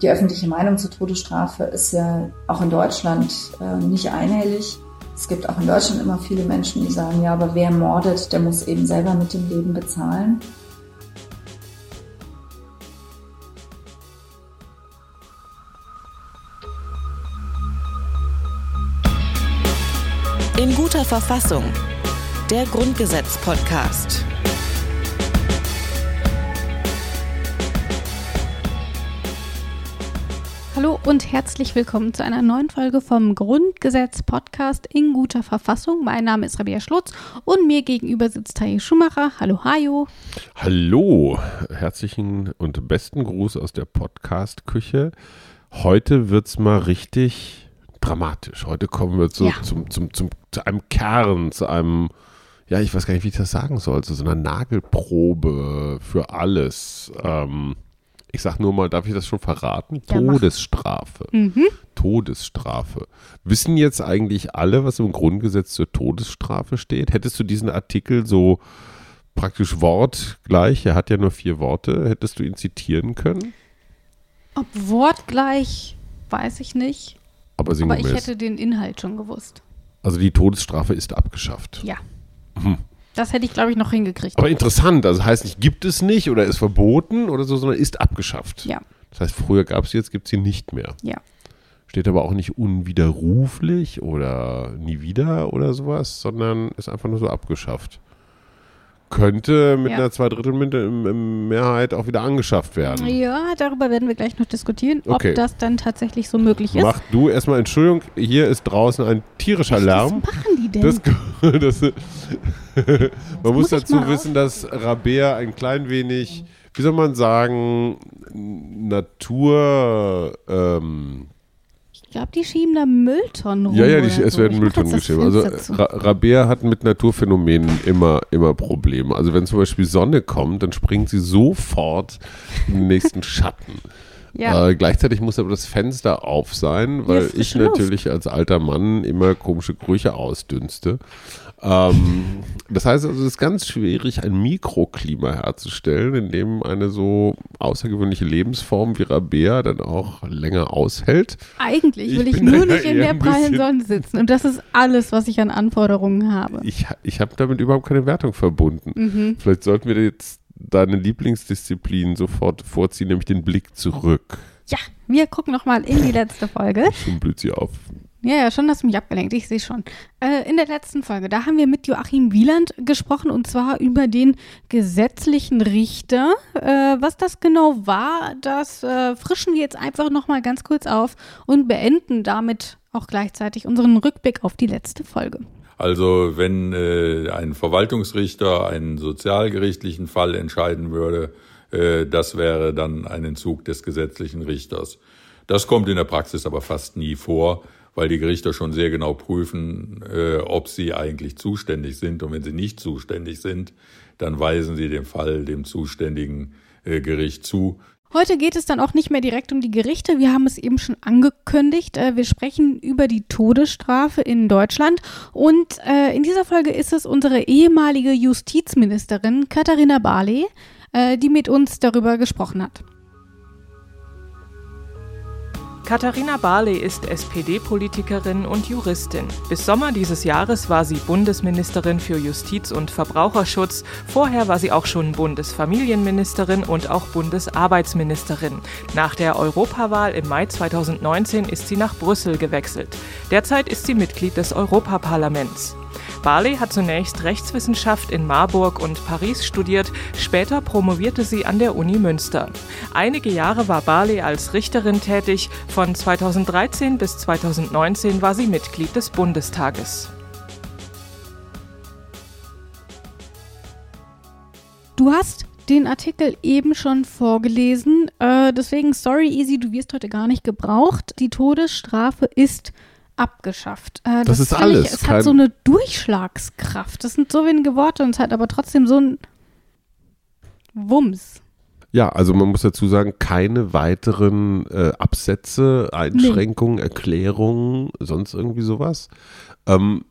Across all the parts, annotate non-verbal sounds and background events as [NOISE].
Die öffentliche Meinung zur Todesstrafe ist ja auch in Deutschland äh, nicht einhellig. Es gibt auch in Deutschland immer viele Menschen, die sagen, ja, aber wer mordet, der muss eben selber mit dem Leben bezahlen. In guter Verfassung. Der Grundgesetz-Podcast. Hallo und herzlich willkommen zu einer neuen Folge vom Grundgesetz Podcast in guter Verfassung. Mein Name ist Rabia Schlutz und mir gegenüber sitzt Taye Schumacher. Hallo Hajo. Hallo, herzlichen und besten Gruß aus der Podcast-Küche. Heute wird es mal richtig dramatisch. Heute kommen wir zu, Ja. zum, zum, zum, zu einem Kern, zu einem, ja, ich weiß gar nicht, wie ich das sagen soll, zu so einer Nagelprobe für alles. Ähm, ich sag nur mal, darf ich das schon verraten? Ja. Todesstrafe. Todesstrafe. Wissen jetzt eigentlich alle, was im Grundgesetz zur Todesstrafe steht? Hättest du diesen Artikel so praktisch wortgleich, er hat ja nur vier Worte, hättest du ihn zitieren können? Ob wortgleich, weiß ich nicht. Aber Aber ich hätte den Inhalt schon gewusst. also die Todesstrafe ist abgeschafft. Ja. Das hätte ich, glaube ich, noch hingekriegt. Aber interessant, also heißt nicht, gibt es nicht oder ist verboten oder so, sondern ist abgeschafft. Ja. Das heißt, früher gab es sie, jetzt gibt es sie nicht mehr. Ja. Steht aber auch nicht unwiderruflich oder nie wieder oder sowas, sondern ist einfach nur so abgeschafft. Könnte mit Ja. einer Zweidrittel-Mehrheit auch wieder angeschafft werden. Ja, darüber werden wir gleich noch diskutieren, Okay. ob das dann tatsächlich so möglich ist. Mach du erstmal, Entschuldigung, hier ist draußen ein tierischer Lärm. Was machen die denn? Das, [LAUGHS] das, man muss muss dazu wissen, dass Rabea ein klein wenig, wie soll man sagen, Natur. Ähm, ich glaube, die schieben da Mülltonnen rum. ja, ja, die, es so. werden Ich Mülltonnen geschrieben. Also. Ra Rabea hat mit Naturphänomenen immer, immer Probleme. Also wenn zum Beispiel Sonne kommt, dann springt sie sofort in den nächsten Schatten. Ja. Äh, gleichzeitig muss aber das Fenster auf sein, weil ich Luft. natürlich als alter Mann immer komische Gerüche ausdünste. Ähm, das heißt also, es ist ganz schwierig, ein Mikroklima herzustellen, in dem eine so außergewöhnliche Lebensform wie Rabea dann auch länger aushält. Eigentlich Ich will ich bin nur nicht in der prallen Sonne sitzen. Und das ist alles, was ich an Anforderungen habe. Ich, ich habe damit überhaupt keine Wertung verbunden. Mhm. Vielleicht sollten wir jetzt deine Lieblingsdisziplin sofort vorziehen, nämlich den Blick zurück. Ja, wir gucken noch mal in die letzte Folge. Schon blüht sie auf. Ja, ja, schon hast du mich abgelenkt, ich sehe schon. Äh, in der letzten Folge, da haben wir mit Joachim Wieland gesprochen und zwar über den gesetzlichen Richter. Äh, was das genau war, das äh, frischen wir jetzt einfach noch mal ganz kurz auf und beenden damit auch gleichzeitig unseren Rückblick auf die letzte Folge. Also wenn äh, ein Verwaltungsrichter einen sozialgerichtlichen Fall entscheiden würde, äh, das wäre dann ein Entzug des gesetzlichen Richters. Das kommt in der Praxis aber fast nie vor, weil die Gerichter schon sehr genau prüfen, äh, ob sie eigentlich zuständig sind. Und wenn sie nicht zuständig sind, dann weisen sie den Fall dem zuständigen äh, Gericht zu. Heute geht es dann auch nicht mehr direkt um die Gerichte. Wir haben es eben schon angekündigt. Äh, Wir sprechen über die Todesstrafe in Deutschland. Und äh, in dieser Folge ist es unsere ehemalige Justizministerin Katharina Barley, äh, die mit uns darüber gesprochen hat. Katharina Barley ist SPD-Politikerin und Juristin. Bis Sommer dieses Jahres war sie Bundesministerin für Justiz und Verbraucherschutz. Vorher war sie auch schon Bundesfamilienministerin und auch Bundesarbeitsministerin. Nach der Europawahl im Mai 2019 ist sie nach Brüssel gewechselt. Derzeit ist sie Mitglied des Europaparlaments. Barley hat zunächst Rechtswissenschaft in Marburg und Paris studiert, später promovierte sie an der Uni Münster. Einige Jahre war Barley als Richterin tätig, von 2013 bis 2019 war sie Mitglied des Bundestages. Du hast den Artikel eben schon vorgelesen. Äh, deswegen, sorry, Easy, du wirst heute gar nicht gebraucht. Die Todesstrafe ist abgeschafft. Äh, Das ist finde alles, Ich, es kein- hat so eine Durchschlagskraft. Das sind so wenige Worte und es hat aber trotzdem so ein Wumms. Ja, also man muss dazu sagen, keine weiteren äh, Absätze, Einschränkungen, Erklärungen, sonst irgendwie sowas. Ähm,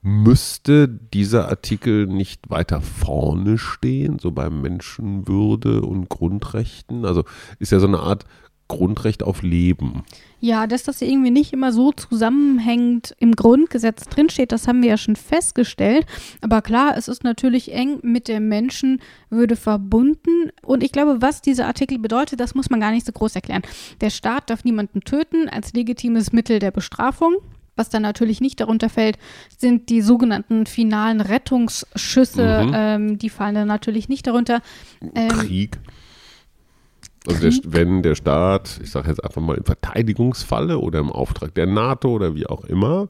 müsste dieser Artikel nicht weiter vorne stehen, so bei Menschenwürde und Grundrechten? Also ist ja so eine Art Grundrecht auf Leben. Ja, dass das irgendwie nicht immer so zusammenhängend im Grundgesetz drinsteht, das haben wir ja schon festgestellt. Aber klar, es ist natürlich eng mit der Menschenwürde verbunden. Und ich glaube, was dieser Artikel bedeutet, das muss man gar nicht so groß erklären. Der Staat darf niemanden töten als legitimes Mittel der Bestrafung. Was dann natürlich nicht darunter fällt, sind die sogenannten finalen Rettungsschüsse. Mhm. Ähm, die fallen dann natürlich nicht darunter. Ähm, Krieg. Also der, wenn der Staat, ich sage jetzt einfach mal im Verteidigungsfalle oder im Auftrag der NATO oder wie auch immer,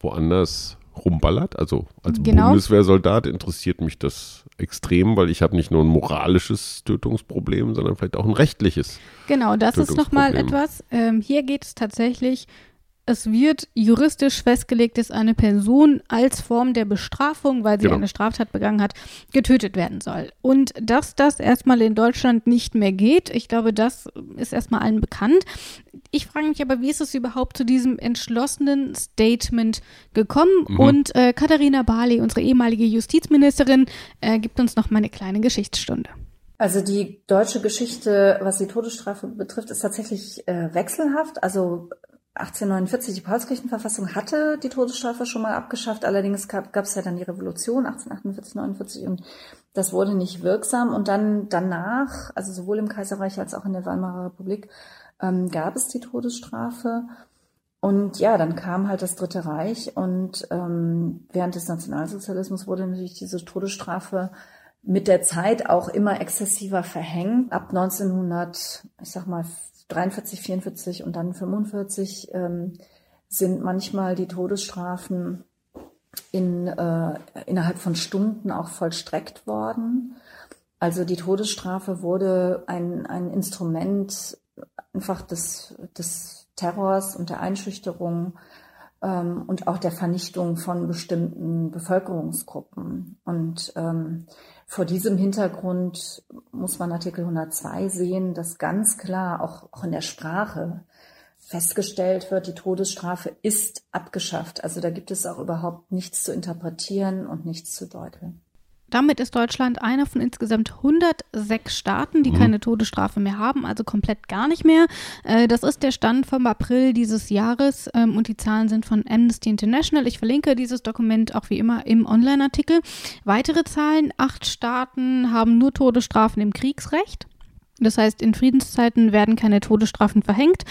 woanders rumballert, also als Genau. Bundeswehrsoldat interessiert mich das extrem, weil ich habe nicht nur ein moralisches Tötungsproblem, sondern vielleicht auch ein rechtliches. Genau, das ist nochmal etwas. Ähm, hier geht es tatsächlich, es wird juristisch festgelegt, dass eine Person als Form der Bestrafung, weil sie Genau. eine Straftat begangen hat, getötet werden soll. Und dass das erstmal in Deutschland nicht mehr geht, ich glaube, das ist erstmal allen bekannt. Ich frage mich aber, wie ist es überhaupt zu diesem entschlossenen Statement gekommen? Mhm. Und äh, Katharina Barley, unsere ehemalige Justizministerin, äh, gibt uns noch mal eine kleine Geschichtsstunde. Also die deutsche Geschichte, was die Todesstrafe betrifft, ist tatsächlich äh, wechselhaft. Also 1849, die Paulskirchenverfassung hatte die Todesstrafe schon mal abgeschafft. Allerdings gab es ja dann die Revolution 1848, 49 und das wurde nicht wirksam. Und dann danach, also sowohl im Kaiserreich als auch in der Weimarer Republik, ähm, gab es die Todesstrafe. Und ja, dann kam halt das Dritte Reich und ähm, während des Nationalsozialismus wurde natürlich diese Todesstrafe mit der Zeit auch immer exzessiver verhängt. Ab 1900, ich sag mal 43, 44 und dann 45 ähm, sind manchmal die Todesstrafen in, äh, innerhalb von Stunden auch vollstreckt worden. Also die Todesstrafe wurde ein, ein Instrument einfach des, des Terrors und der Einschüchterung ähm, und auch der Vernichtung von bestimmten Bevölkerungsgruppen. Und ähm, vor diesem Hintergrund muss man Artikel 102 sehen, dass ganz klar auch, auch in der Sprache festgestellt wird, die Todesstrafe ist abgeschafft. Also da gibt es auch überhaupt nichts zu interpretieren und nichts zu deuteln. Damit ist Deutschland einer von insgesamt 106 Staaten, die keine Todesstrafe mehr haben, also komplett gar nicht mehr. Äh, Das ist der Stand vom April dieses Jahres ähm, und die Zahlen sind von Amnesty International. Ich verlinke dieses Dokument auch wie immer im Online-Artikel. Weitere Zahlen, acht Staaten haben nur Todesstrafen im Kriegsrecht. Das heißt, in Friedenszeiten werden keine Todesstrafen verhängt.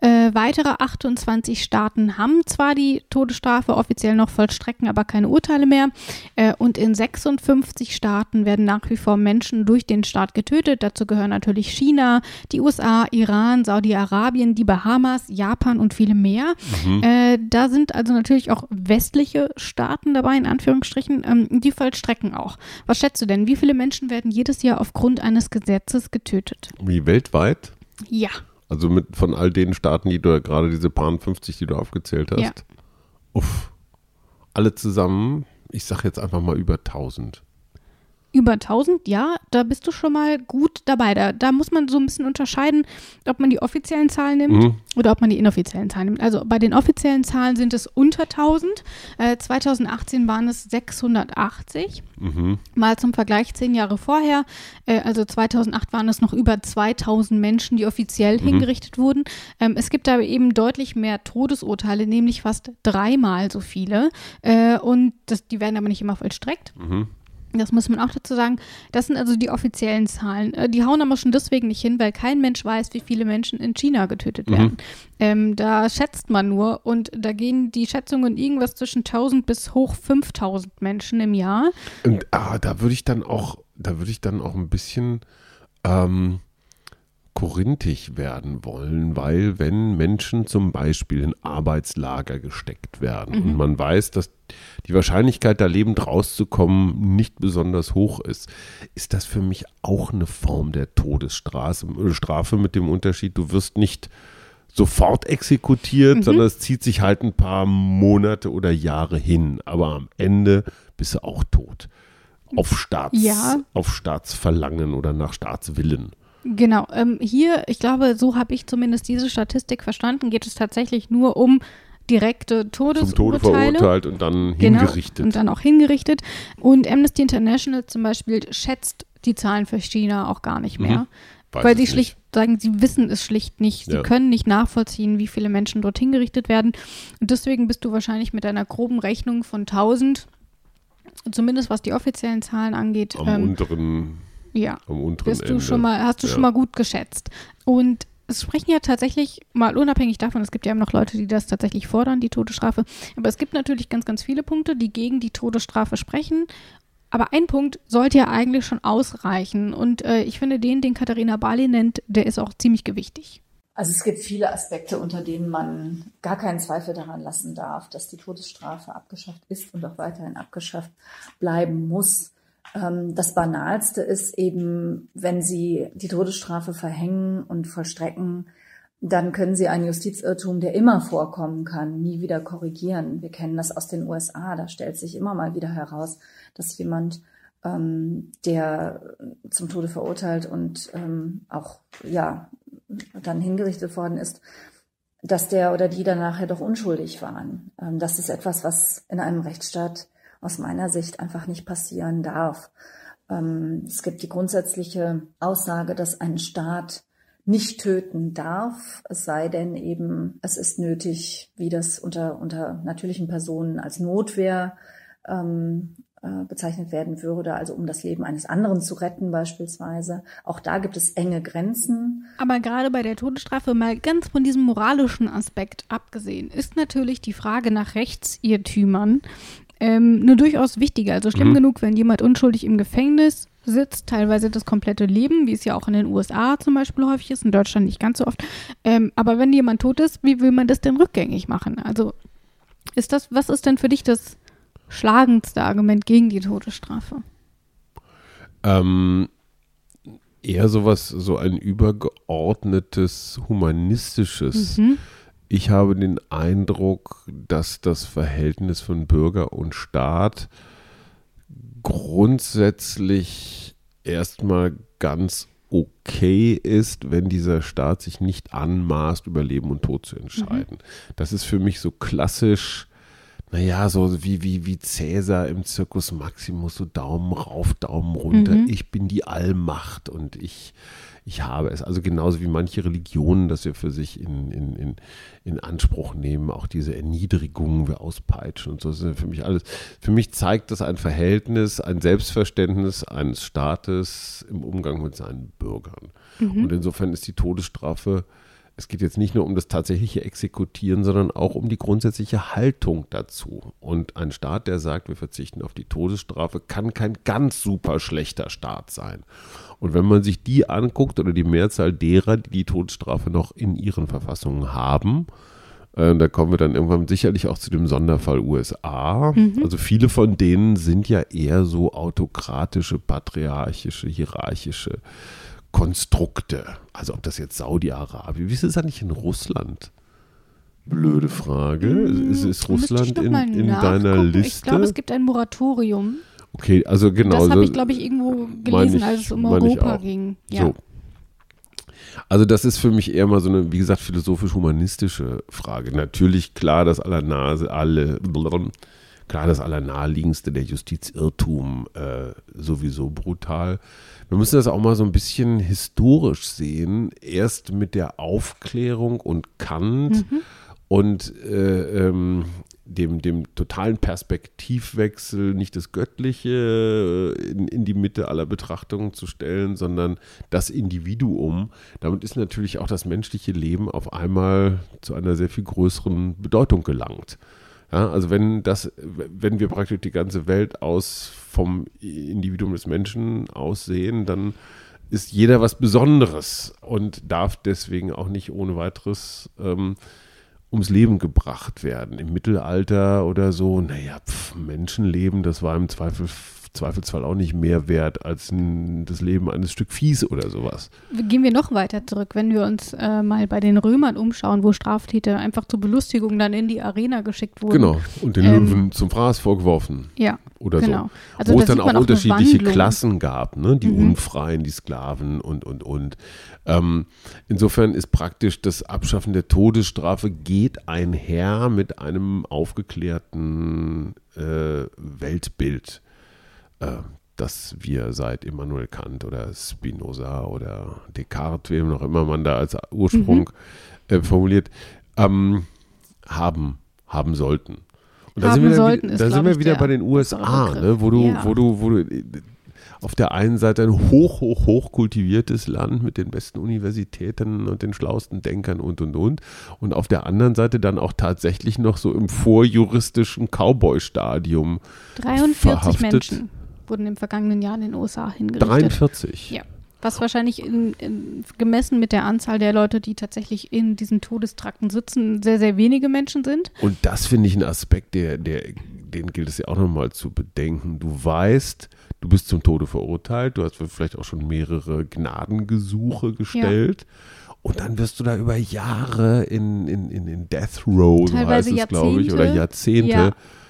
Äh, weitere 28 Staaten haben zwar die Todesstrafe offiziell noch vollstrecken, aber keine Urteile mehr. Äh, und in 56 Staaten werden nach wie vor Menschen durch den Staat getötet. Dazu gehören natürlich China, die USA, Iran, Saudi-Arabien, die Bahamas, Japan und viele mehr. Äh, da sind also natürlich auch westliche Staaten dabei, in Anführungsstrichen, ähm, die vollstrecken auch. Was schätzt du denn? Wie viele Menschen werden jedes Jahr aufgrund eines Gesetzes getötet? Wie weltweit? Ja. Also mit von all den Staaten, die du gerade diese paar 50, die du aufgezählt hast. Ja. Uff. Alle zusammen, ich sag jetzt einfach mal über 1000. Über 1000, ja, da bist du schon mal gut dabei. Da, da muss man so ein bisschen unterscheiden, ob man die offiziellen Zahlen nimmt Mhm. oder ob man die inoffiziellen Zahlen nimmt. Also bei den offiziellen Zahlen sind es unter 1000. Äh, 2018 waren es 680. Mhm. Mal zum Vergleich zehn Jahre vorher, äh, also 2008 waren es noch über 2000 Menschen, die offiziell hingerichtet wurden. Ähm, es gibt aber eben deutlich mehr Todesurteile, nämlich fast dreimal so viele. Äh, und das, die werden aber nicht immer vollstreckt. Das muss man auch dazu sagen. Das sind also die offiziellen Zahlen. Äh, Die hauen aber schon deswegen nicht hin, weil kein Mensch weiß, wie viele Menschen in China getötet werden. Ähm, da schätzt man nur und da gehen die Schätzungen irgendwas zwischen 1000 bis hoch 5000 Menschen im Jahr. Und ah, da würde ich dann auch, da würde ich dann auch ein bisschen ähm, korinthisch werden wollen, weil wenn Menschen zum Beispiel in Arbeitslager gesteckt werden und man weiß, dass die Wahrscheinlichkeit, da lebend rauszukommen, nicht besonders hoch ist, ist das für mich auch eine Form der Todesstrafe äh, Strafe mit dem Unterschied, du wirst nicht sofort exekutiert, sondern es zieht sich halt ein paar Monate oder Jahre hin. Aber am Ende bist du auch tot. Auf Staats, Ja. auf Staatsverlangen oder nach Staatswillen. Genau, ähm, hier, ich glaube, so habe ich zumindest diese Statistik verstanden, geht es tatsächlich nur um direkte Zum Tode Todesurteile. verurteilt und dann Genau, hingerichtet. Und dann auch hingerichtet. Und Amnesty International zum Beispiel schätzt die Zahlen für China auch gar nicht mehr. Weiß Weil sie nicht. schlicht sagen, sie wissen es schlicht nicht. Sie Ja. können nicht nachvollziehen, wie viele Menschen dort hingerichtet werden. Und deswegen bist du wahrscheinlich mit einer groben Rechnung von 1000, zumindest was die offiziellen Zahlen angeht, am ähm, unteren, ja, am unteren bist du Ende. schon mal, hast du Ja. schon mal gut geschätzt. Und es sprechen ja tatsächlich, mal unabhängig davon, es gibt ja immer noch Leute, die das tatsächlich fordern, die Todesstrafe. Aber es gibt natürlich ganz, ganz viele Punkte, die gegen die Todesstrafe sprechen. Aber ein Punkt sollte ja eigentlich schon ausreichen. Und äh, ich finde, den, den Katharina Barley nennt, der ist auch ziemlich gewichtig. Also es gibt viele Aspekte, unter denen man gar keinen Zweifel daran lassen darf, dass die Todesstrafe abgeschafft ist und auch weiterhin abgeschafft bleiben muss. Ähm, Das Banalste ist eben, wenn Sie die Todesstrafe verhängen und vollstrecken, dann können Sie einen Justizirrtum, der immer vorkommen kann, nie wieder korrigieren. Wir kennen das aus den USA. Da stellt sich immer mal wieder heraus, dass jemand, ähm, der zum Tode verurteilt und ähm, auch ja dann hingerichtet worden ist, dass der oder die dann nachher doch unschuldig waren. Ähm, das ist etwas, was in einem Rechtsstaat aus meiner Sicht einfach nicht passieren darf. Ähm, es gibt die grundsätzliche Aussage, dass ein Staat nicht töten darf, es sei denn eben, es ist nötig, wie das unter, unter natürlichen Personen als Notwehr ähm, äh, bezeichnet werden würde, also um das Leben eines anderen zu retten beispielsweise. Auch da gibt es enge Grenzen. Aber gerade bei der Todesstrafe, mal ganz von diesem moralischen Aspekt abgesehen, ist natürlich die Frage nach Rechtsirrtümern ähm, eine durchaus wichtige. Also schlimm Mhm. genug, wenn jemand unschuldig im Gefängnis sitzt, teilweise das komplette Leben, wie es ja auch in den USA zum Beispiel häufig ist, in Deutschland nicht ganz so oft. Ähm, aber wenn jemand tot ist, wie will man das denn rückgängig machen? Also ist das, was ist denn für dich das schlagendste Argument gegen die Todesstrafe? Ähm, eher sowas, so ein übergeordnetes humanistisches. Mhm. Ich habe den Eindruck, dass das Verhältnis von Bürger und Staat grundsätzlich erstmal ganz okay ist, wenn dieser Staat sich nicht anmaßt, über Leben und Tod zu entscheiden. Das ist für mich so klassisch, naja, so wie, wie, wie Cäsar im Circus Maximus, so Daumen rauf, Daumen runter, Mhm. ich bin die Allmacht und ich, ich habe es. Also genauso wie manche Religionen das ja für sich in, in, in, in Anspruch nehmen, auch diese Erniedrigungen, wir auspeitschen und so, das ist für mich alles. Für mich zeigt das ein Verhältnis, ein Selbstverständnis eines Staates im Umgang mit seinen Bürgern. Und insofern ist die Todesstrafe es geht jetzt nicht nur um das tatsächliche Exekutieren, sondern auch um die grundsätzliche Haltung dazu. Und ein Staat, der sagt, wir verzichten auf die Todesstrafe, kann kein ganz super schlechter Staat sein. Und wenn man sich die anguckt oder die Mehrzahl derer, die die Todesstrafe noch in ihren Verfassungen haben, äh, da kommen wir dann irgendwann sicherlich auch zu dem Sonderfall USA. Also viele von denen sind ja eher so autokratische, patriarchische, hierarchische Konstrukte. Also ob das jetzt Saudi-Arabien, wie ist es eigentlich in Russland? Blöde Frage. Ist, ist Hm, Müsste ich Russland in, in deiner. Liste? Ich glaube, es gibt ein Moratorium. okay, also genau. das habe so- ich, glaube ich, irgendwo gelesen, ich- als es um Europa ging. Ja. So. Also das ist für mich eher mal so eine, wie gesagt, philosophisch-humanistische Frage. Natürlich klar, das allernase, alle, klar, das allernaheliegendste, der Justizirrtum, äh, sowieso brutal. Wir müssen das auch mal so ein bisschen historisch sehen. Erst mit der Aufklärung und Kant und äh, ähm, dem, dem totalen Perspektivwechsel, nicht das Göttliche äh, in, in die Mitte aller Betrachtungen zu stellen, sondern das Individuum. Damit ist natürlich auch das menschliche Leben auf einmal zu einer sehr viel größeren Bedeutung gelangt. Ja, also wenn das, wenn wir praktisch die ganze Welt aus vom Individuum des Menschen aussehen, dann ist jeder was Besonderes und darf deswegen auch nicht ohne weiteres ähm, ums Leben gebracht werden. Im Mittelalter oder so, naja, pf, Menschenleben, das war im Zweifel, Zweifelsfall auch nicht mehr wert als ein, das Leben eines Stück Viehs oder sowas. Gehen wir noch weiter zurück, wenn wir uns äh, mal bei den Römern umschauen, wo Straftäter einfach zur Belustigung dann in die Arena geschickt wurden. Genau. Und den Ähm, Löwen zum Fraß vorgeworfen Ja, oder genau. so. Also Wo es dann auch unterschiedliche. Klassen gab, ne? die Mhm. Unfreien, die Sklaven und, und, und. Ähm, insofern ist praktisch das Abschaffen der Todesstrafe geht einher mit einem aufgeklärten äh, Weltbild. Äh, das wir seit Immanuel Kant oder Spinoza oder Descartes, wem noch immer man da als Ursprung Mhm. äh, formuliert, ähm, haben, haben sollten. Und da Haben sind wir, sollten da glaub sind wir wieder der bei den USA, ne, wo du, Ja. wo du, wo du äh, auf der einen Seite ein hoch, hoch, hoch kultiviertes Land mit den besten Universitäten und den schlauesten Denkern und, und, und. Und auf der anderen Seite dann auch tatsächlich noch so im vorjuristischen Cowboy-Stadium 43 verhaftet. Menschen wurden im vergangenen Jahr in den USA hingerichtet. 43. Ja. Was wahrscheinlich in, in, gemessen mit der Anzahl der Leute, die tatsächlich in diesen Todestrakten sitzen, sehr, sehr wenige Menschen sind. Und das finde ich ein Aspekt, der, der, den gilt es ja auch nochmal zu bedenken. Du weißt, du bist zum Tode verurteilt, du hast vielleicht auch schon mehrere Gnadengesuche gestellt. Und dann wirst du da über Jahre in, in, in, in Death Row, so Teilweise heißt es, glaube ich, oder Jahrzehnte. Jahrzehnte. Ja.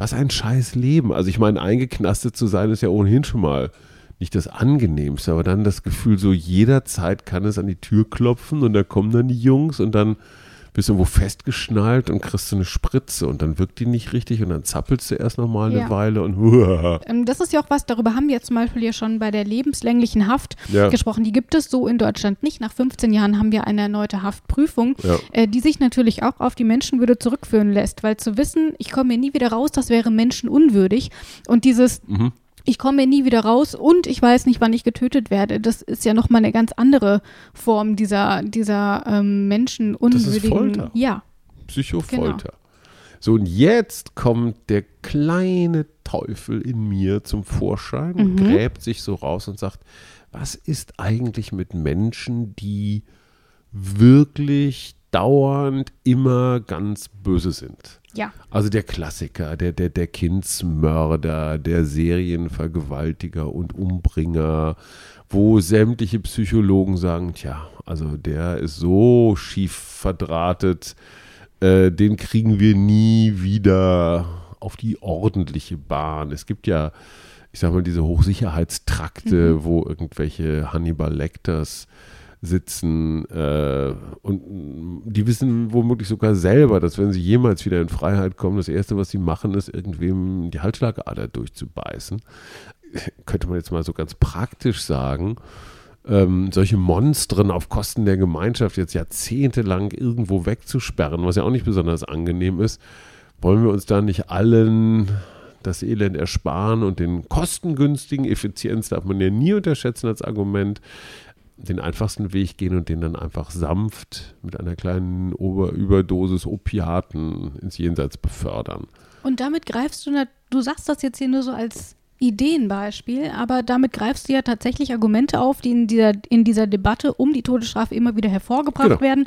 Was ein scheiß Leben. Also ich meine, eingeknastet zu sein, ist ja ohnehin schon mal nicht das Angenehmste, aber dann das Gefühl, so jederzeit kann es an die Tür klopfen und da kommen dann die Jungs und dann bist irgendwo festgeschnallt und kriegst du eine Spritze und dann wirkt die nicht richtig und dann zappelst du erst nochmal eine Ja. Weile und huah. [LAUGHS] Ähm, das ist ja auch was, darüber haben wir zum Beispiel ja schon bei der lebenslänglichen Haft Ja. gesprochen. Die gibt es so in Deutschland nicht. Nach 15 Jahren haben wir eine erneute Haftprüfung, Ja. äh, die sich natürlich auch auf die Menschenwürde zurückführen lässt, weil zu wissen, ich komme hier nie wieder raus, das wäre menschenunwürdig. Und dieses Mhm. Ich komme nie wieder raus und ich weiß nicht, wann ich getötet werde. Das ist ja nochmal eine ganz andere Form dieser, dieser ähm, menschenunwürdigen. Folter. Ja, Psychofolter. So, und jetzt kommt der kleine Teufel in mir zum Vorschein und Mhm. gräbt sich so raus und sagt, was ist eigentlich mit Menschen, die wirklich dauernd immer ganz böse sind? Ja. Also der Klassiker, der, der, der Kindsmörder, der Serienvergewaltiger und Umbringer, wo sämtliche Psychologen sagen, tja, also der ist so schief verdrahtet, äh, den kriegen wir nie wieder auf die ordentliche Bahn. Es gibt ja, ich sag mal, diese Hochsicherheitstrakte, wo irgendwelche Hannibal Lecters sitzen äh, und die wissen womöglich sogar selber, dass wenn sie jemals wieder in Freiheit kommen, das Erste, was sie machen, ist irgendwem die Halsschlagader durchzubeißen. [LAUGHS] Könnte man jetzt mal so ganz praktisch sagen, ähm, solche Monstren auf Kosten der Gemeinschaft jetzt jahrzehntelang irgendwo wegzusperren, was ja auch nicht besonders angenehm ist, wollen wir uns da nicht allen das Elend ersparen und den kostengünstigen Effizienz darf man ja nie unterschätzen als Argument, den einfachsten Weg gehen und den dann einfach sanft mit einer kleinen Ober Überdosis Opiaten ins Jenseits befördern. Und damit greifst du, du sagst das jetzt hier nur so als Ideenbeispiel, aber damit greifst du ja tatsächlich Argumente auf, die in dieser, in dieser Debatte um die Todesstrafe immer wieder hervorgebracht Genau. werden.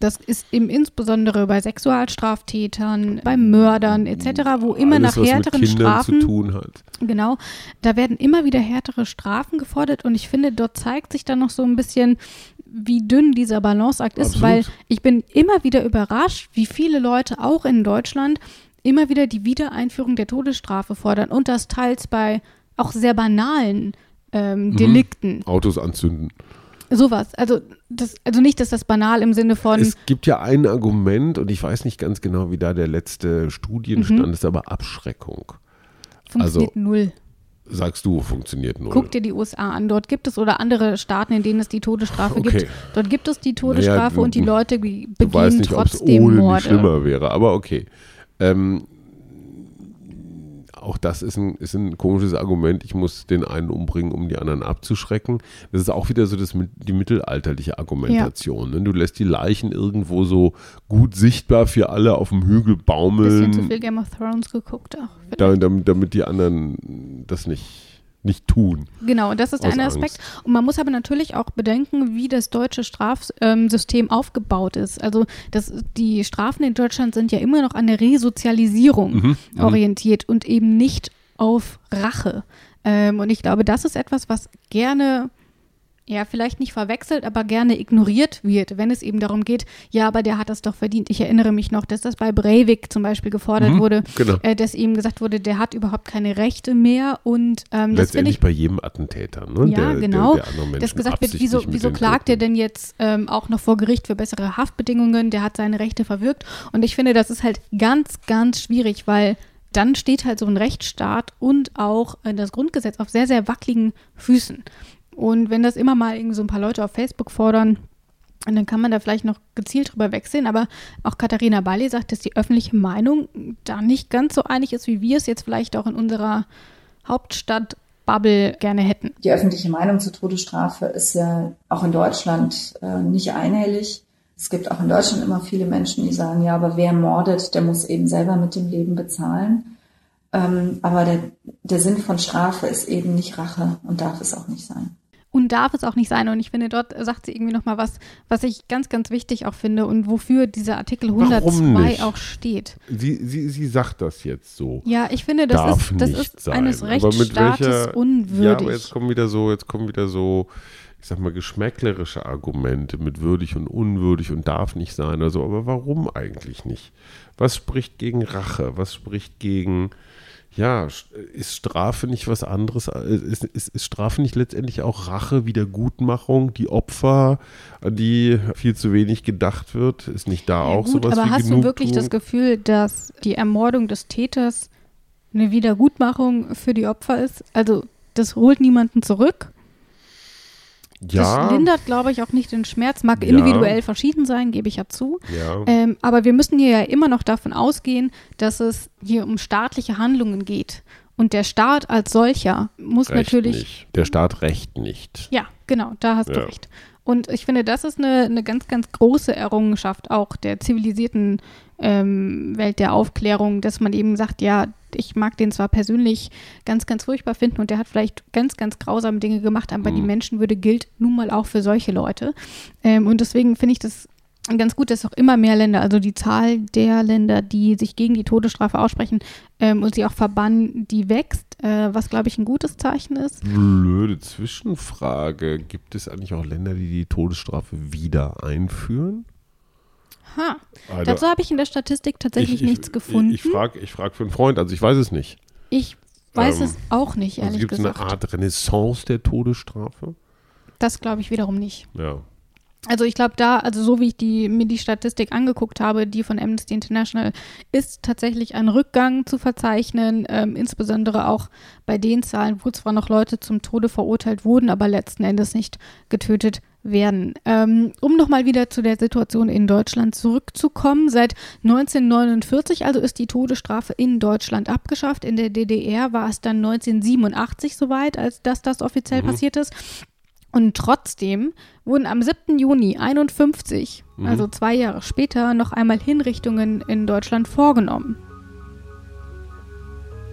Das ist eben insbesondere bei Sexualstraftätern, bei Mördern etc., wo immer Alles, nach härteren Strafen zu tun hat. Genau, da werden immer wieder härtere Strafen gefordert und ich finde, dort zeigt sich dann noch so ein bisschen, wie dünn dieser Balanceakt ist, Absolut. weil ich bin immer wieder überrascht, wie viele Leute auch in Deutschland immer wieder die Wiedereinführung der Todesstrafe fordern und das teils bei auch sehr banalen Mhm. ähm, Delikten. Autos anzünden. Sowas. Also, das, also nicht, dass das banal im Sinne von Es gibt ja ein Argument und ich weiß nicht ganz genau, wie da der letzte Studienstand Mhm. ist, aber Abschreckung. funktioniert also, null. Sagst du, funktioniert null. Guck dir die USA an. Dort gibt es oder andere Staaten, in denen es die Todesstrafe Okay. gibt. Dort gibt es die Todesstrafe Naja, und die Leute be- Du weißt begehen nicht, ob es trotzdem ohne Morde. schlimmer wäre, aber okay. Ähm, auch das ist ein, ist ein komisches Argument. Ich muss den einen umbringen, um die anderen abzuschrecken. Das ist auch wieder so das, die mittelalterliche Argumentation. Ne? Du lässt die Leichen irgendwo so gut sichtbar für alle auf dem Hügel Bisschen zu baumeln, viel Game of Thrones geguckt auch. da, damit, damit die anderen das nicht, nicht tun. Genau, und das ist der eine Angst. Aspekt. Und man muss aber natürlich auch bedenken, wie das deutsche Strafsystem aufgebaut ist. Also das, die Strafen in Deutschland sind ja immer noch an der Resozialisierung Mhm, orientiert und eben nicht auf Rache. Ähm, und ich glaube, das ist etwas, was gerne ja, vielleicht nicht verwechselt, aber gerne ignoriert wird, wenn es eben darum geht, ja, aber der hat das doch verdient. Ich erinnere mich noch, dass das bei Breivik zum Beispiel gefordert Mhm, wurde, genau. äh, dass ihm gesagt wurde, der hat überhaupt keine Rechte mehr und ähm, das finde ich bei jedem Attentäter, ne? ja, der, genau. Der, dass gesagt wird, wieso, wieso klagt er denn jetzt ähm, auch noch vor Gericht für bessere Haftbedingungen? Der hat seine Rechte verwirkt. Und ich finde, das ist halt ganz, ganz schwierig, weil dann steht halt so ein Rechtsstaat und auch äh, das Grundgesetz auf sehr, sehr wackeligen Füßen. Und wenn das immer mal irgendwie so ein paar Leute auf Facebook fordern, dann kann man da vielleicht noch gezielt drüber wegsehen. Aber auch Katharina Balli sagt, dass die öffentliche Meinung da nicht ganz so einig ist, wie wir es jetzt vielleicht auch in unserer Hauptstadt Bubble gerne hätten. Die öffentliche Meinung zur Todesstrafe ist ja auch in Deutschland äh, nicht einhellig. Es gibt auch in Deutschland immer viele Menschen, die sagen, ja, aber wer mordet, der muss eben selber mit dem Leben bezahlen. Ähm, aber der, der Sinn von Strafe ist eben nicht Rache und darf es auch nicht sein und darf es auch nicht sein. Und ich finde, dort sagt sie irgendwie nochmal was, was ich ganz, ganz wichtig auch finde und wofür dieser Artikel 102 auch steht. Sie, sie, sie sagt das jetzt so. Ja, ich finde, das darf ist, das ist sein. eines Rechtsstaates welcher, unwürdig. Ja, aber jetzt kommen wieder so, jetzt kommen wieder so, ich sag mal, geschmäcklerische Argumente mit würdig und unwürdig und darf nicht sein. Also, aber warum eigentlich nicht? Was spricht gegen Rache? Was spricht gegen ja, ist Strafe nicht was anderes? Äh, ist, ist, ist, Strafe nicht letztendlich auch Rache, Wiedergutmachung, die Opfer, an die viel zu wenig gedacht wird? Ist nicht da ja, auch gut, sowas aber wie hast Genugtuung? du wirklich das Gefühl, dass die Ermordung des Täters eine Wiedergutmachung für die Opfer ist? Also, das holt niemanden zurück? Ja. Das lindert, glaube ich, auch nicht den Schmerz. Mag ja. individuell verschieden sein, gebe ich ja zu. Ja. Ähm, aber wir müssen hier ja immer noch davon ausgehen, dass es hier um staatliche Handlungen geht. Und der Staat als solcher muss recht natürlich. Nicht. Der Staat recht nicht. Ja, genau, da hast du recht. Und ich finde, das ist eine, eine ganz, ganz große Errungenschaft auch der zivilisierten ähm, Welt der Aufklärung, dass man eben sagt, ja, ich mag den zwar persönlich ganz, ganz furchtbar finden und der hat vielleicht ganz, ganz grausame Dinge gemacht, aber mhm. die Menschenwürde gilt nun mal auch für solche Leute. Ähm, und deswegen finde ich das ganz gut, dass auch immer mehr Länder, also die Zahl der Länder, die sich gegen die Todesstrafe aussprechen ähm, und sie auch verbannen, die wächst, äh, was glaube ich ein gutes Zeichen ist. Blöde Zwischenfrage. Gibt es eigentlich auch Länder, die die Todesstrafe wieder einführen? Ha. Also, Dazu habe ich in der Statistik tatsächlich ich, nichts ich, gefunden. Ich, ich frage ich frag für einen Freund, also ich weiß es nicht. Ich weiß ähm, es auch nicht, also ehrlich also gesagt. Gibt es eine Art Renaissance der Todesstrafe? Das glaube ich wiederum nicht. Ja. Also ich glaube da, also so wie ich die, mir die Statistik angeguckt habe, die von Amnesty International, ist tatsächlich ein Rückgang zu verzeichnen, ähm, insbesondere auch bei den Zahlen, wo zwar noch Leute zum Tode verurteilt wurden, aber letzten Endes nicht getötet werden. Ähm, um nochmal wieder zu der Situation in Deutschland zurückzukommen, seit 1949 also ist die Todesstrafe in Deutschland abgeschafft. In der DDR war es dann 1987 soweit, als dass das offiziell mhm. passiert ist. Und trotzdem wurden am 7. Juni 51, mhm. also zwei Jahre später, noch einmal Hinrichtungen in Deutschland vorgenommen.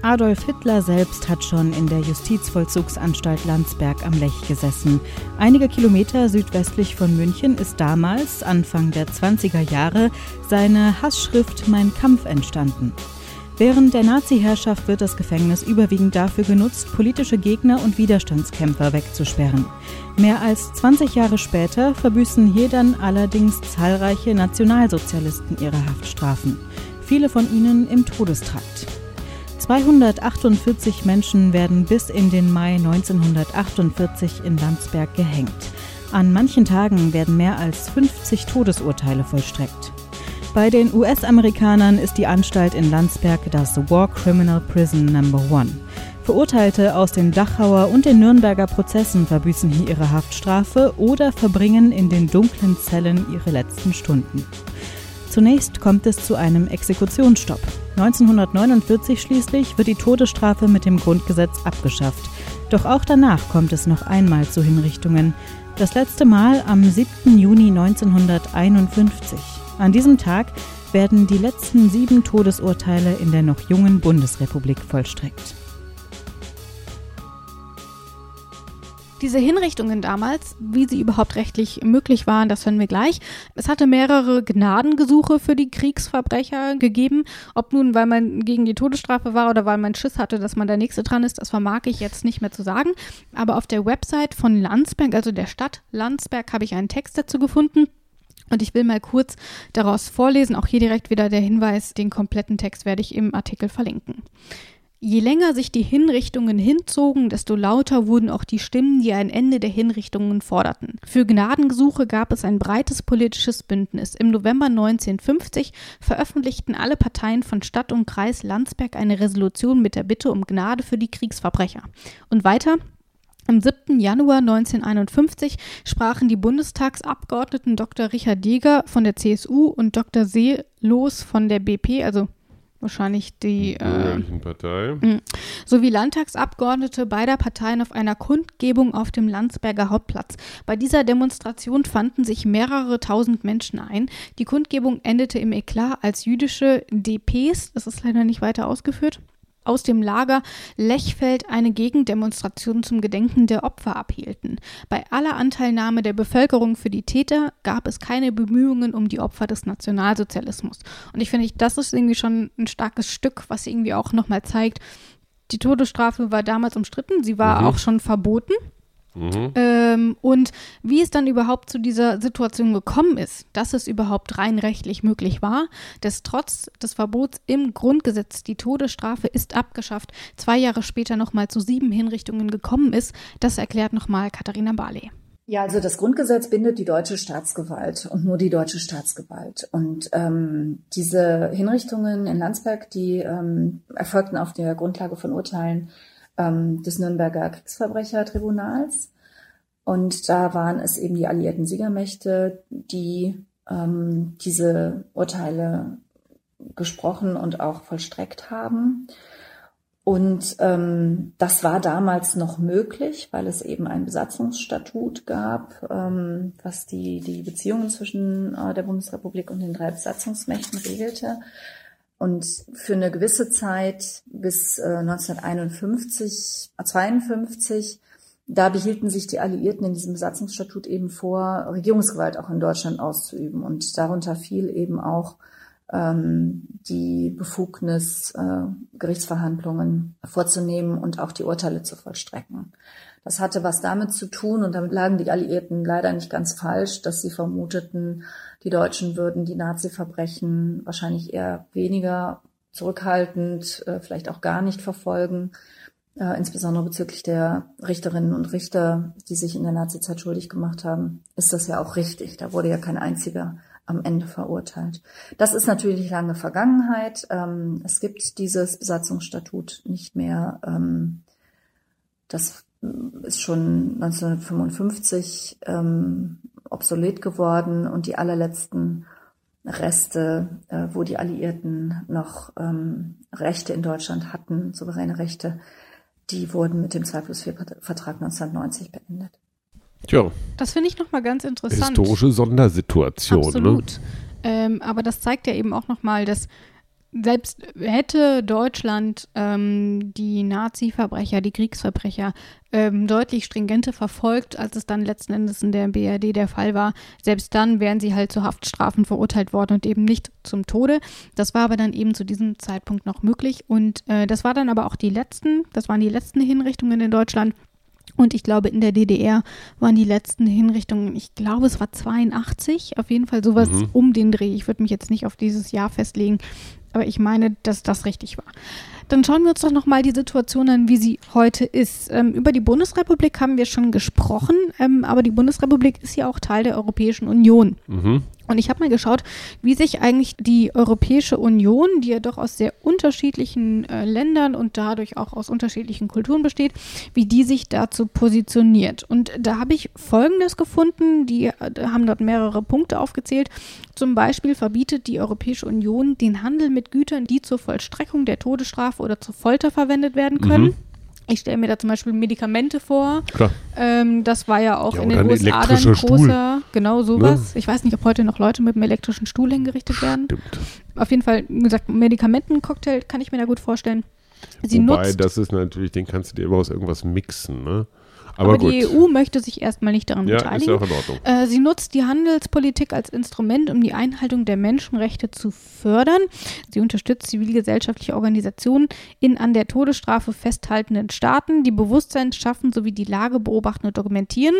Adolf Hitler selbst hat schon in der Justizvollzugsanstalt Landsberg am Lech gesessen. Einige Kilometer südwestlich von München ist damals, Anfang der 20er Jahre, seine Hassschrift Mein Kampf entstanden. Während der Nazi-Herrschaft wird das Gefängnis überwiegend dafür genutzt, politische Gegner und Widerstandskämpfer wegzusperren. Mehr als 20 Jahre später verbüßen hier dann allerdings zahlreiche Nationalsozialisten ihre Haftstrafen. Viele von ihnen im Todestrakt. 248 Menschen werden bis in den Mai 1948 in Landsberg gehängt. An manchen Tagen werden mehr als 50 Todesurteile vollstreckt. Bei den US-Amerikanern ist die Anstalt in Landsberg das War Criminal Prison Number One. Verurteilte aus den Dachauer und den Nürnberger Prozessen verbüßen hier ihre Haftstrafe oder verbringen in den dunklen Zellen ihre letzten Stunden. Zunächst kommt es zu einem Exekutionsstopp. 1949 schließlich wird die Todesstrafe mit dem Grundgesetz abgeschafft. Doch auch danach kommt es noch einmal zu Hinrichtungen. Das letzte Mal am 7. Juni 1951. An diesem Tag werden die letzten sieben Todesurteile in der noch jungen Bundesrepublik vollstreckt. Diese Hinrichtungen damals, wie sie überhaupt rechtlich möglich waren, das hören wir gleich. Es hatte mehrere Gnadengesuche für die Kriegsverbrecher gegeben. Ob nun, weil man gegen die Todesstrafe war oder weil man Schiss hatte, dass man der Nächste dran ist, das vermag ich jetzt nicht mehr zu sagen. Aber auf der Website von Landsberg, also der Stadt Landsberg, habe ich einen Text dazu gefunden. Und ich will mal kurz daraus vorlesen, auch hier direkt wieder der Hinweis, den kompletten Text werde ich im Artikel verlinken. Je länger sich die Hinrichtungen hinzogen, desto lauter wurden auch die Stimmen, die ein Ende der Hinrichtungen forderten. Für Gnadengesuche gab es ein breites politisches Bündnis. Im November 1950 veröffentlichten alle Parteien von Stadt und Kreis Landsberg eine Resolution mit der Bitte um Gnade für die Kriegsverbrecher. Und weiter, am 7. Januar 1951 sprachen die Bundestagsabgeordneten Dr. Richard Jäger von der CSU und Dr. Seelos von der BP, also wahrscheinlich die äh, Partei. sowie Landtagsabgeordnete beider Parteien auf einer Kundgebung auf dem Landsberger Hauptplatz. Bei dieser Demonstration fanden sich mehrere tausend Menschen ein. Die Kundgebung endete im Eklat, als jüdische DPs, das ist leider nicht weiter ausgeführt, aus dem Lager Lechfeld eine Gegendemonstration zum Gedenken der Opfer abhielten. Bei aller Anteilnahme der Bevölkerung für die Täter gab es keine Bemühungen um die Opfer des Nationalsozialismus. Und ich finde, das ist irgendwie schon ein starkes Stück, was irgendwie auch nochmal zeigt, die Todesstrafe war damals umstritten, sie war Mhm. auch schon verboten. Ähm, und wie es dann überhaupt zu dieser Situation gekommen ist, dass es überhaupt rein rechtlich möglich war, dass trotz des Verbots im Grundgesetz die Todesstrafe ist abgeschafft, zwei Jahre später nochmal zu sieben Hinrichtungen gekommen ist, das erklärt nochmal Katharina Barley. Ja, also das Grundgesetz bindet die deutsche Staatsgewalt und nur die deutsche Staatsgewalt. Und ähm, diese Hinrichtungen in Landsberg, die ähm, erfolgten auf der Grundlage von Urteilen ähm, des Nürnberger Kriegsverbrechertribunals. Und da waren es eben die alliierten Siegermächte, die ähm, diese Urteile gesprochen und auch vollstreckt haben. Und ähm, das war damals noch möglich, weil es eben ein Besatzungsstatut gab, ähm, was die, die Beziehungen zwischen äh, der Bundesrepublik und den drei Besatzungsmächten regelte. Und für eine gewisse Zeit bis äh, 1951, äh, 52, da behielten sich die Alliierten in diesem Besatzungsstatut eben vor, Regierungsgewalt auch in Deutschland auszuüben. Und darunter fiel eben auch die Befugnis, äh, Gerichtsverhandlungen vorzunehmen und auch die Urteile zu vollstrecken. Das hatte was damit zu tun, und damit lagen die Alliierten leider nicht ganz falsch, dass sie vermuteten, die Deutschen würden die Nazi-Verbrechen wahrscheinlich eher weniger zurückhaltend, äh, vielleicht auch gar nicht verfolgen, äh, insbesondere bezüglich der Richterinnen und Richter, die sich in der Nazizeit schuldig gemacht haben, ist das ja auch richtig. Da wurde ja kein einziger am Ende verurteilt. Das ist natürlich lange Vergangenheit. Ähm, es gibt dieses Besatzungsstatut nicht mehr. Ähm, das ist schon 1955 ähm, obsolet geworden und die allerletzten Reste, äh, wo die Alliierten noch ähm, Rechte in Deutschland hatten, souveräne Rechte, die wurden mit dem 2 plus 4 Vertrag 1990 beendet. Tja, Das finde ich nochmal ganz interessant. historische Sondersituation. Ne? Absolut. Ähm, aber das zeigt ja eben auch nochmal, dass selbst hätte Deutschland ähm, die Nazi-Verbrecher, die Kriegsverbrecher ähm, deutlich stringenter verfolgt, als es dann letzten Endes in der BRD der Fall war, selbst dann wären sie halt zu Haftstrafen verurteilt worden und eben nicht zum Tode. Das war aber dann eben zu diesem Zeitpunkt noch möglich und äh, das war dann aber auch die letzten, das waren die letzten Hinrichtungen in Deutschland. Und ich glaube, in der DDR waren die letzten Hinrichtungen, ich glaube, es war 82, auf jeden Fall sowas Mhm. um den Dreh. Ich würde mich jetzt nicht auf dieses Jahr festlegen, aber ich meine, dass das richtig war. Dann schauen wir uns doch nochmal die Situation an, wie sie heute ist. Ähm, über die Bundesrepublik haben wir schon gesprochen, ähm, aber die Bundesrepublik ist ja auch Teil der Europäischen Union. Mhm. Und ich habe mal geschaut, wie sich eigentlich die Europäische Union, die ja doch aus sehr unterschiedlichen äh, Ländern und dadurch auch aus unterschiedlichen Kulturen besteht, wie die sich dazu positioniert. Und da habe ich Folgendes gefunden, die äh, haben dort mehrere Punkte aufgezählt. Zum Beispiel verbietet die Europäische Union den Handel mit Gütern, die zur Vollstreckung der Todesstrafe oder zur Folter verwendet werden können. Mhm. Ich stelle mir da zum Beispiel Medikamente vor. Klar. Ähm, das war ja auch Ja, in den USA dann elektrischer Stuhl. großer, genau sowas. Ich weiß nicht, ob heute noch Leute mit einem elektrischen Stuhl hingerichtet werden. Stimmt. Auf jeden Fall, wie gesagt, Medikamentencocktail kann ich mir da gut vorstellen. Sie Wobei, nutzt, das ist natürlich, den kannst du dir immer aus irgendwas mixen, ne? Aber, aber die EU möchte sich erstmal nicht daran ja, ist beteiligen. ja auch in Ordnung. Äh, sie nutzt die Handelspolitik als Instrument, um die Einhaltung der Menschenrechte zu fördern. Sie unterstützt zivilgesellschaftliche Organisationen in an der Todesstrafe festhaltenden Staaten, die Bewusstsein schaffen sowie die Lage beobachten und dokumentieren.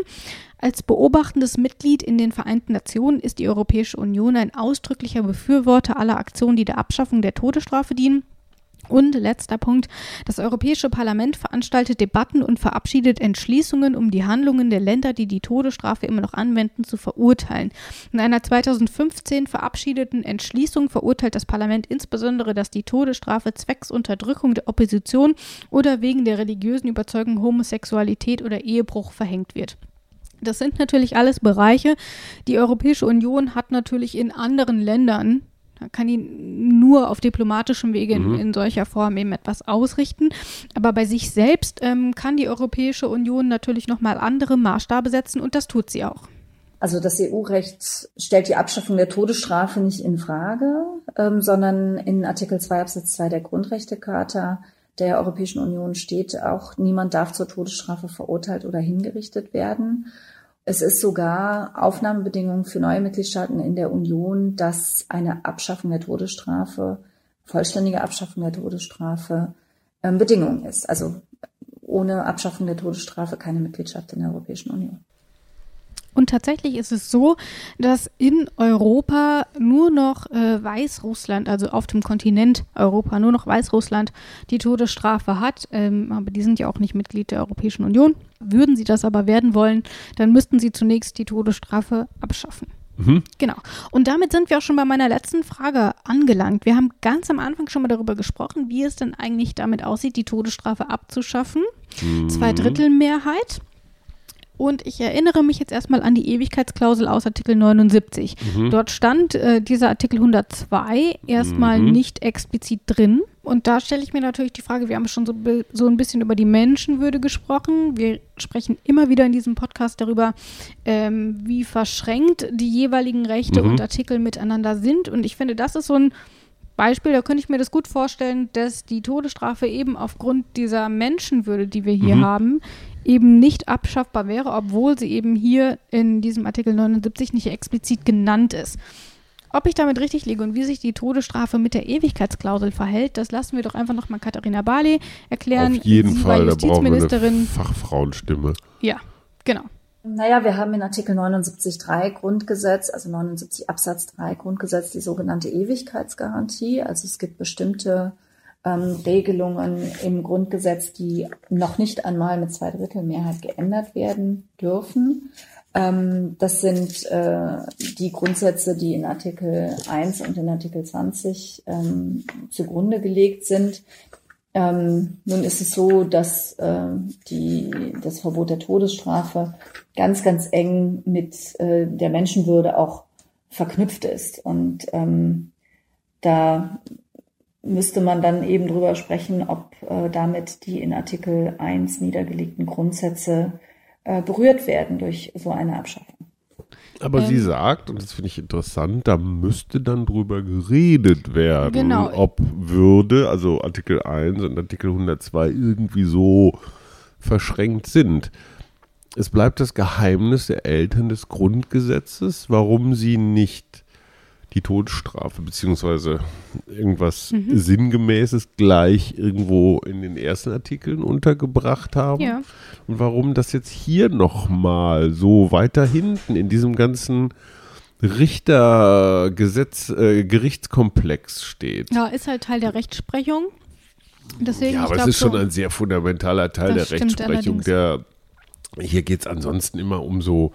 Als beobachtendes Mitglied in den Vereinten Nationen ist die Europäische Union ein ausdrücklicher Befürworter aller Aktionen, die der Abschaffung der Todesstrafe dienen. Und letzter Punkt. Das Europäische Parlament veranstaltet Debatten und verabschiedet Entschließungen, um die Handlungen der Länder, die die Todesstrafe immer noch anwenden, zu verurteilen. In einer 2015 verabschiedeten Entschließung verurteilt das Parlament insbesondere, dass die Todesstrafe zwecks Unterdrückung der Opposition oder wegen der religiösen Überzeugung Homosexualität oder Ehebruch verhängt wird. Das sind natürlich alles Bereiche. Die Europäische Union hat natürlich in anderen Ländern da kann die nur auf diplomatischem Wege mhm. in, in, solcher Form eben etwas ausrichten. Aber bei sich selbst ähm, kann die Europäische Union natürlich nochmal andere Maßstabe setzen und das tut sie auch. Also das EU-Recht stellt die Abschaffung der Todesstrafe nicht in Frage, ähm, sondern in Artikel 2 Absatz 2 der Grundrechtecharta der Europäischen Union steht auch, niemand darf zur Todesstrafe verurteilt oder hingerichtet werden. Es ist sogar Aufnahmebedingung für neue Mitgliedstaaten in der Union, dass eine Abschaffung der Todesstrafe, vollständige Abschaffung der Todesstrafe ähm, Bedingung ist. Also ohne Abschaffung der Todesstrafe keine Mitgliedschaft in der Europäischen Union. Und tatsächlich ist es so, dass in Europa nur noch äh, Weißrussland, also auf dem Kontinent Europa, nur noch Weißrussland die Todesstrafe hat. Ähm, aber die sind ja auch nicht Mitglied der Europäischen Union. Würden sie das aber werden wollen, dann müssten sie zunächst die Todesstrafe abschaffen. Mhm. Genau. Und damit sind wir auch schon bei meiner letzten Frage angelangt. Wir haben ganz am Anfang schon mal darüber gesprochen, wie es denn eigentlich damit aussieht, die Todesstrafe abzuschaffen. Mhm. Zweidrittelmehrheit. Und ich erinnere mich jetzt erstmal an die Ewigkeitsklausel aus Artikel 79. Mhm. Dort stand äh, dieser Artikel 102 erstmal mhm. nicht explizit drin. Und da stelle ich mir natürlich die Frage, wir haben schon so, so ein bisschen über die Menschenwürde gesprochen. Wir sprechen immer wieder in diesem Podcast darüber, ähm, wie verschränkt die jeweiligen Rechte mhm. und Artikel miteinander sind. Und ich finde, das ist so ein Beispiel, da könnte ich mir das gut vorstellen, dass die Todesstrafe eben aufgrund dieser Menschenwürde, die wir hier mhm. haben, eben nicht abschaffbar wäre, obwohl sie eben hier in diesem Artikel 79 nicht explizit genannt ist. Ob ich damit richtig liege und wie sich die Todesstrafe mit der Ewigkeitsklausel verhält, das lassen wir doch einfach nochmal Katharina Barley erklären. Auf jeden Sie Fall, da brauchen wir eine Fachfrauenstimme. Ja, genau. Naja, wir haben in Artikel 79.3 Grundgesetz, also 79 Absatz 3 Grundgesetz, die sogenannte Ewigkeitsgarantie. Also es gibt bestimmte ähm, Regelungen im Grundgesetz, die noch nicht einmal mit Zweidrittelmehrheit geändert werden dürfen. Ähm, das sind äh, die Grundsätze, die in Artikel 1 und in Artikel 20 ähm, zugrunde gelegt sind. Ähm, nun ist es so, dass äh, die, das Verbot der Todesstrafe ganz, ganz eng mit äh, der Menschenwürde auch verknüpft ist. Und ähm, da müsste man dann eben drüber sprechen, ob äh, damit die in Artikel 1 niedergelegten Grundsätze äh, berührt werden durch so eine Abschaffung. Aber ähm, sie sagt, und das finde ich interessant, da müsste dann drüber geredet werden, genau. ob Würde, also Artikel 1 und Artikel 102 irgendwie so verschränkt sind. Es bleibt das Geheimnis der Eltern des Grundgesetzes, warum sie nicht die Todesstrafe beziehungsweise irgendwas mhm. Sinngemäßes gleich irgendwo in den ersten Artikeln untergebracht haben. Ja. Und warum das jetzt hier nochmal so weiter hinten in diesem ganzen Richtergesetz, äh, Gerichtskomplex steht. Ja, ist halt Teil der Rechtsprechung. Deswegen, ja, aber es ist schon ein sehr fundamentaler Teil der Rechtsprechung. Der, hier geht es ansonsten immer um so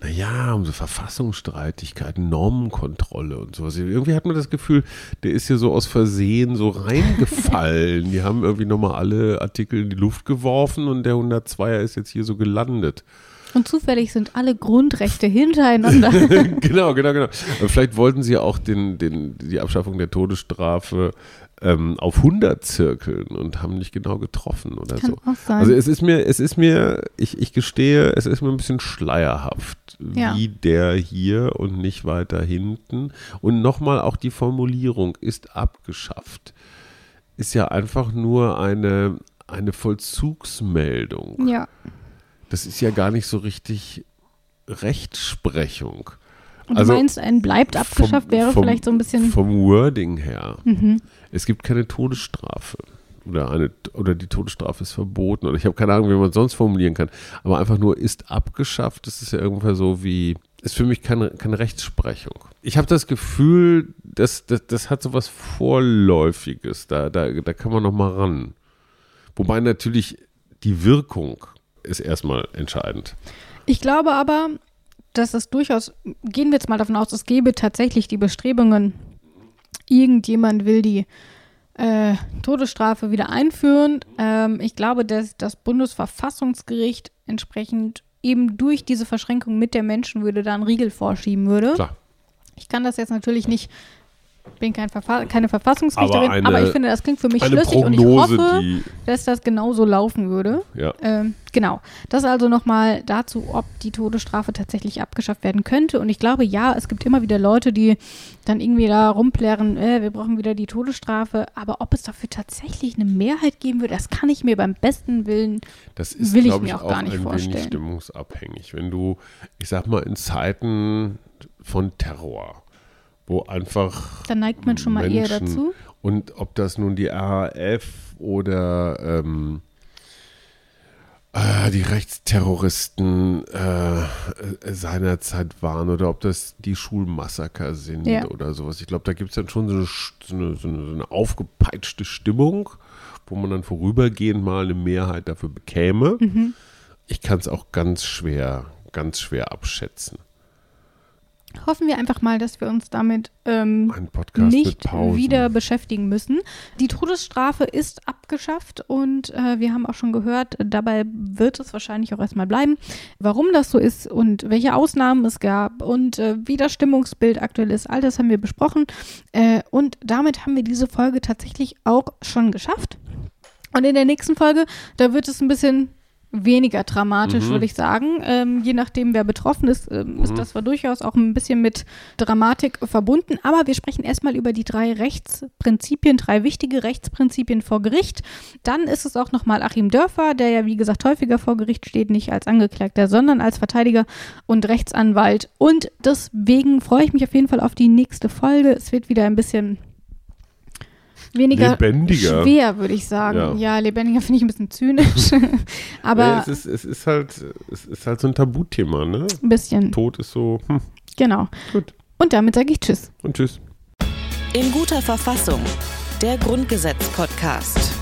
naja, um so Verfassungsstreitigkeiten, Normenkontrolle und sowas. Irgendwie hat man das Gefühl, der ist hier so aus Versehen so reingefallen. [LAUGHS] die haben irgendwie nochmal alle Artikel in die Luft geworfen und der 102er ist jetzt hier so gelandet. Und zufällig sind alle Grundrechte hintereinander. [LAUGHS] genau, genau, genau. Vielleicht wollten sie auch den, den, die Abschaffung der Todesstrafe ähm, auf 100 zirkeln und haben nicht genau getroffen oder Kann so. Auch sein. Also es ist mir, es ist mir, ich, ich gestehe, es ist mir ein bisschen schleierhaft, ja. wie der hier und nicht weiter hinten. Und nochmal auch die Formulierung ist abgeschafft. Ist ja einfach nur eine, eine Vollzugsmeldung. Ja. Das ist ja gar nicht so richtig Rechtsprechung. Und also, du meinst, ein bleibt abgeschafft vom, wäre vom, vielleicht so ein bisschen. Vom Wording her. Mhm. Es gibt keine Todesstrafe. Oder, eine, oder die Todesstrafe ist verboten. Oder ich habe keine Ahnung, wie man sonst formulieren kann. Aber einfach nur ist abgeschafft, das ist ja irgendwann so wie, ist für mich keine, keine Rechtsprechung. Ich habe das Gefühl, das, das, das hat so was Vorläufiges. Da, da, da kann man noch mal ran. Wobei natürlich die Wirkung ist erstmal entscheidend. Ich glaube aber, dass es durchaus, gehen wir jetzt mal davon aus, es gäbe tatsächlich die Bestrebungen, irgendjemand will die äh, Todesstrafe wieder einführen. Ähm, ich glaube, dass das Bundesverfassungsgericht entsprechend eben durch diese Verschränkung mit der Menschenwürde da einen Riegel vorschieben würde. Klar. Ich kann das jetzt natürlich nicht, bin kein Verfa keine Verfassungsrichterin, Aber eine- aber ich finde, das klingt für mich schlüssig Prognose, und ich hoffe, dass das genauso laufen würde. Ja. Ähm, genau. Das also nochmal dazu, ob die Todesstrafe tatsächlich abgeschafft werden könnte. Und ich glaube, ja, es gibt immer wieder Leute, die dann irgendwie da rumplären, äh, wir brauchen wieder die Todesstrafe. Aber ob es dafür tatsächlich eine Mehrheit geben würde, das kann ich mir beim besten Willen. Das ist, Will ich glaube ich, mir auch auch, gar nicht ein wenig vorstellen. stimmungsabhängig. Wenn du, ich sag mal, in Zeiten von Terror, wo einfach Da neigt man schon mal eher dazu. Und ob das nun die RAF oder ähm, äh, die Rechtsterroristen äh, seinerzeit waren oder ob das die Schulmassaker sind Ja. oder sowas. Ich glaube, da gibt es dann schon so eine, Sch- so, eine, so, eine, so eine aufgepeitschte Stimmung, wo man dann vorübergehend mal eine Mehrheit dafür bekäme. Mhm. Ich kann es auch ganz schwer, ganz schwer abschätzen. Hoffen wir einfach mal, dass wir uns damit ähm, nicht wieder beschäftigen müssen. Die Todesstrafe ist abgeschafft und äh, wir haben auch schon gehört, dabei wird es wahrscheinlich auch erstmal bleiben. Warum das so ist und welche Ausnahmen es gab und äh, wie das Stimmungsbild aktuell ist, all das haben wir besprochen. Äh, und damit haben wir diese Folge tatsächlich auch schon geschafft. Und in der nächsten Folge, da wird es ein bisschen weniger dramatisch, Mhm. würde ich sagen. Ähm, je nachdem, wer betroffen ist, ähm, ist Mhm. das zwar durchaus auch ein bisschen mit Dramatik verbunden. Aber wir sprechen erstmal über die drei Rechtsprinzipien, drei wichtige Rechtsprinzipien vor Gericht. Dann ist es auch nochmal Achim Dörfer, der ja wie gesagt häufiger vor Gericht steht, nicht als Angeklagter, sondern als Verteidiger und Rechtsanwalt. Und deswegen freue ich mich auf jeden Fall auf die nächste Folge. Es wird wieder ein bisschen weniger Lebendiger. schwer, würde ich sagen. Ja. Ja, lebendiger finde ich ein bisschen zynisch. [LAUGHS] Aber Ja, es, ist, es, ist halt, es ist halt so ein Tabuthema, ne? ein bisschen. Tod ist so, hm, Genau. Gut. Und damit sage ich Tschüss. und tschüss. In guter Verfassung. Der Grundgesetz-Podcast.